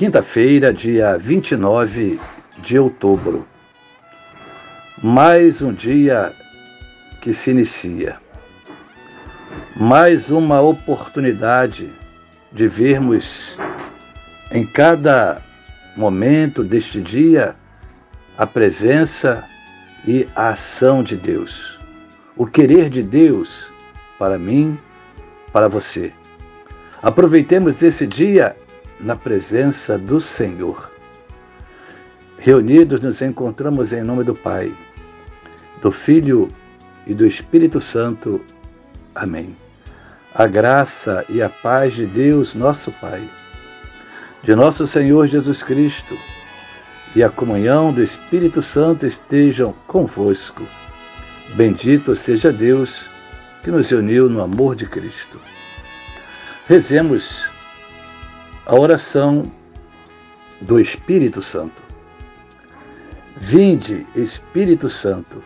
Quinta-feira, dia 29 de outubro. Mais um dia que se inicia. Mais uma oportunidade de vermos em cada momento deste dia a presença e a ação de Deus. O querer de Deus para mim, para você. Aproveitemos esse dia na presença do Senhor. Reunidos nos encontramos em nome do Pai, do Filho e do Espírito Santo. Amém. A graça e a paz de Deus, nosso Pai, de nosso Senhor Jesus Cristo e a comunhão do Espírito Santo estejam convosco. Bendito seja Deus que nos uniu no amor de Cristo. Rezemos a oração do Espírito Santo. Vinde, Espírito Santo,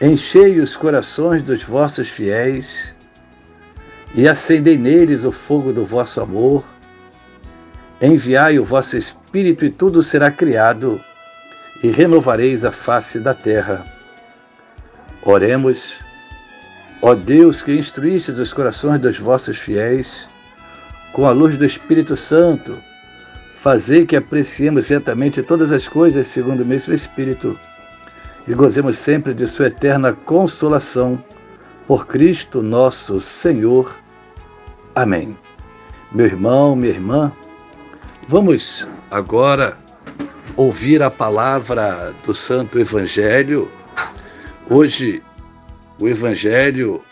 enchei os corações dos vossos fiéis e acendei neles o fogo do vosso amor. Enviai o vosso Espírito e tudo será criado e renovareis a face da terra. Oremos, ó Deus que instruístes os corações dos vossos fiéis com a luz do Espírito Santo, fazer que apreciemos certamente todas as coisas segundo o mesmo Espírito e gozemos sempre de Sua eterna consolação. Por Cristo nosso Senhor. Amém. Meu irmão, minha irmã, vamos agora ouvir a palavra do Santo Evangelho. Hoje, o Evangelho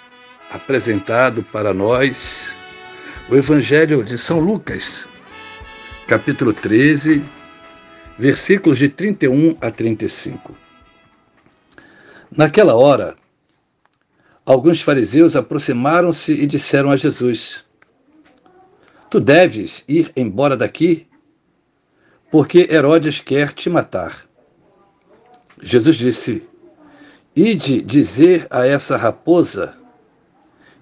apresentado para nós o Evangelho de São Lucas, capítulo 13, versículos de 31 a 35. Naquela hora, alguns fariseus aproximaram-se e disseram a Jesus: Tu deves ir embora daqui, porque Herodes quer te matar. Jesus disse: Ide dizer a essa raposa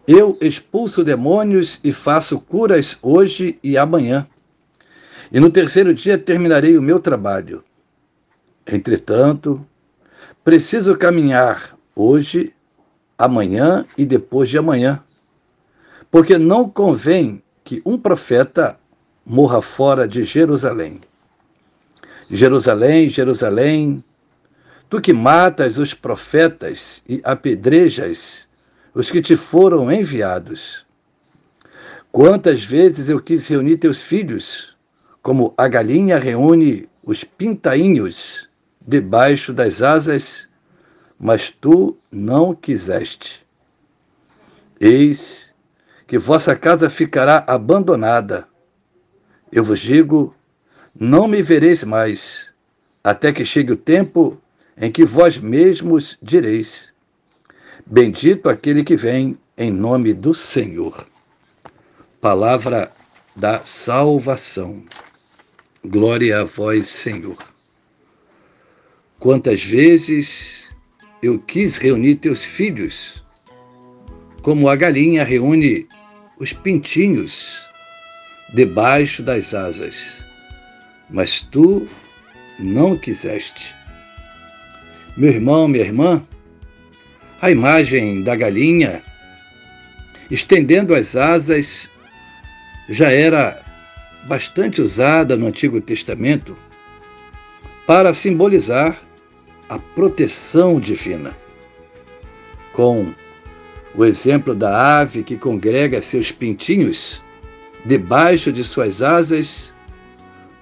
eu expulso demônios e faço curas hoje e amanhã. E no terceiro dia terminarei o meu trabalho. Entretanto, preciso caminhar hoje, amanhã e depois de amanhã, porque não convém que um profeta morra fora de Jerusalém. Jerusalém, Jerusalém, tu que matas os profetas e apedrejas os que te foram enviados. Quantas vezes eu quis reunir teus filhos, como a galinha reúne os pintainhos debaixo das asas, mas tu não quiseste. Eis que vossa casa ficará abandonada. Eu vos digo, não me vereis mais, até que chegue o tempo em que vós mesmos direis: Bendito aquele que vem em nome do Senhor. Palavra da salvação. Glória a vós, Senhor. Quantas vezes eu quis reunir teus filhos, como a galinha reúne os pintinhos debaixo das asas, mas tu não quiseste. Meu irmão, minha irmã, a imagem da galinha estendendo as asas já era bastante usada no Antigo Testamento para simbolizar a proteção divina. Com o exemplo da ave que congrega seus pintinhos debaixo de suas asas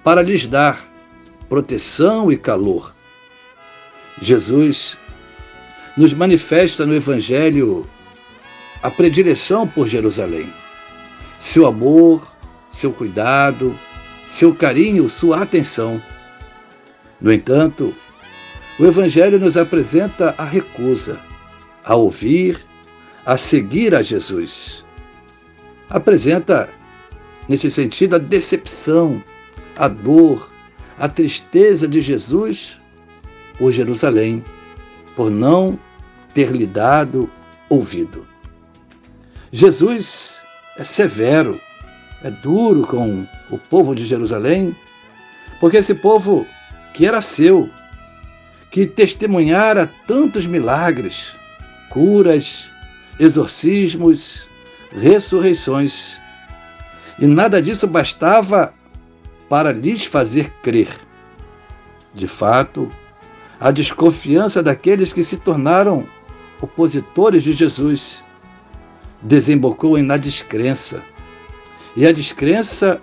para lhes dar proteção e calor. Jesus nos manifesta no Evangelho a predileção por Jerusalém, seu amor, seu cuidado, seu carinho, sua atenção. No entanto, o Evangelho nos apresenta a recusa a ouvir, a seguir a Jesus. Apresenta, nesse sentido, a decepção, a dor, a tristeza de Jesus por Jerusalém, por não ter lhe dado ouvido. Jesus é severo, é duro com o povo de Jerusalém, porque esse povo que era seu, que testemunhara tantos milagres, curas, exorcismos, ressurreições, e nada disso bastava para lhes fazer crer. De fato, a desconfiança daqueles que se tornaram opositores de Jesus desembocou na descrença, e a descrença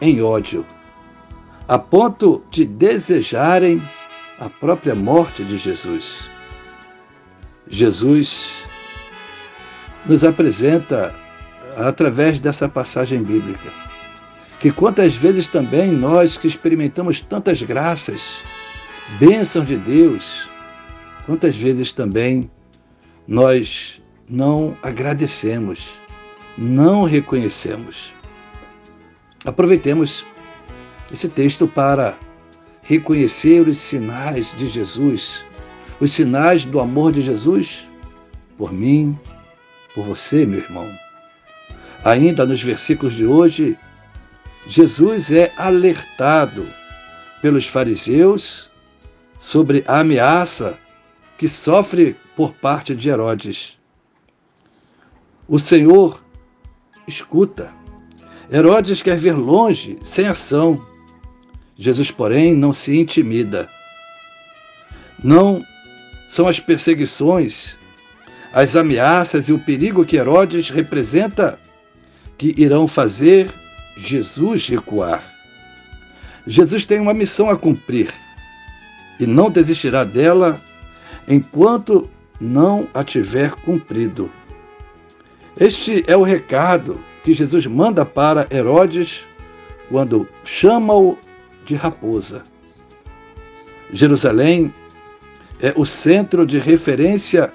em ódio, a ponto de desejarem a própria morte de Jesus. Jesus nos apresenta, através dessa passagem bíblica, que quantas vezes também nós que experimentamos tantas graças, bênçãos de Deus, quantas vezes também nós não agradecemos, não reconhecemos. Aproveitemos esse texto para reconhecer os sinais de Jesus, os sinais do amor de Jesus por mim, por você, meu irmão. Ainda nos versículos de hoje, Jesus é alertado pelos fariseus sobre a ameaça que sofre por parte de Herodes. O Senhor escuta. Herodes quer ver longe, sem ação. Jesus, porém, não se intimida. Não são as perseguições, as ameaças e o perigo que Herodes representa que irão fazer Jesus recuar. Jesus tem uma missão a cumprir e não desistirá dela enquanto não a tiver cumprido. Este é o recado que Jesus manda para Herodes quando chama-o de raposa. Jerusalém é o centro de referência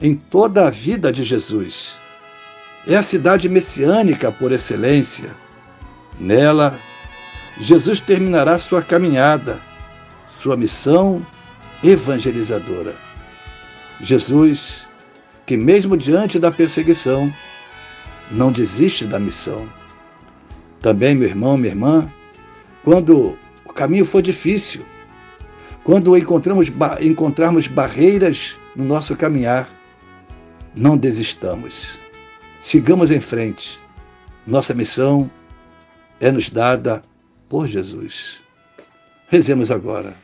em toda a vida de Jesus. É a cidade messiânica por excelência. Nela, Jesus terminará sua caminhada, sua missão evangelizadora. Jesus, que mesmo diante da perseguição, não desiste da missão. Também, meu irmão, minha irmã, quando o caminho for difícil, quando encontramos, encontrarmos barreiras no nosso caminhar, não desistamos. Sigamos em frente. Nossa missão é nos dada por Jesus. Rezemos agora.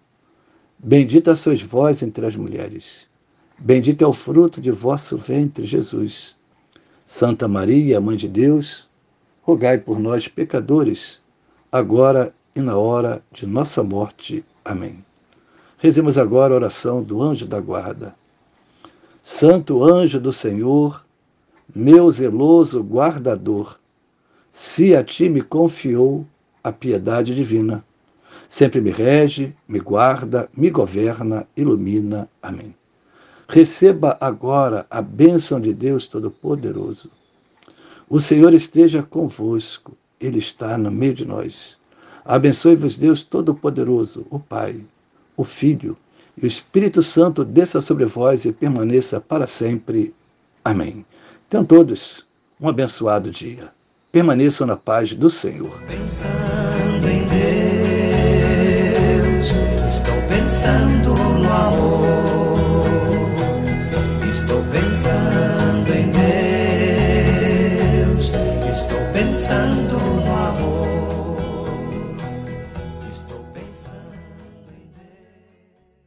Bendita sois vós entre as mulheres. Bendito é o fruto de vosso ventre, Jesus. Santa Maria, Mãe de Deus, rogai por nós, pecadores, agora e na hora de nossa morte. Amém. Rezemos agora a oração do anjo da guarda. Santo anjo do Senhor, meu zeloso guardador, se a ti me confiou a piedade divina, sempre me rege, me guarda, me governa, ilumina. Amém. Receba agora a bênção de Deus Todo-Poderoso. O Senhor esteja convosco, Ele está no meio de nós. Abençoe-vos, Deus Todo-Poderoso, o Pai o Filho e o Espírito Santo desça sobre vós e permaneça para sempre. Amém. Tenham todos um abençoado dia. Permaneçam na paz do Senhor.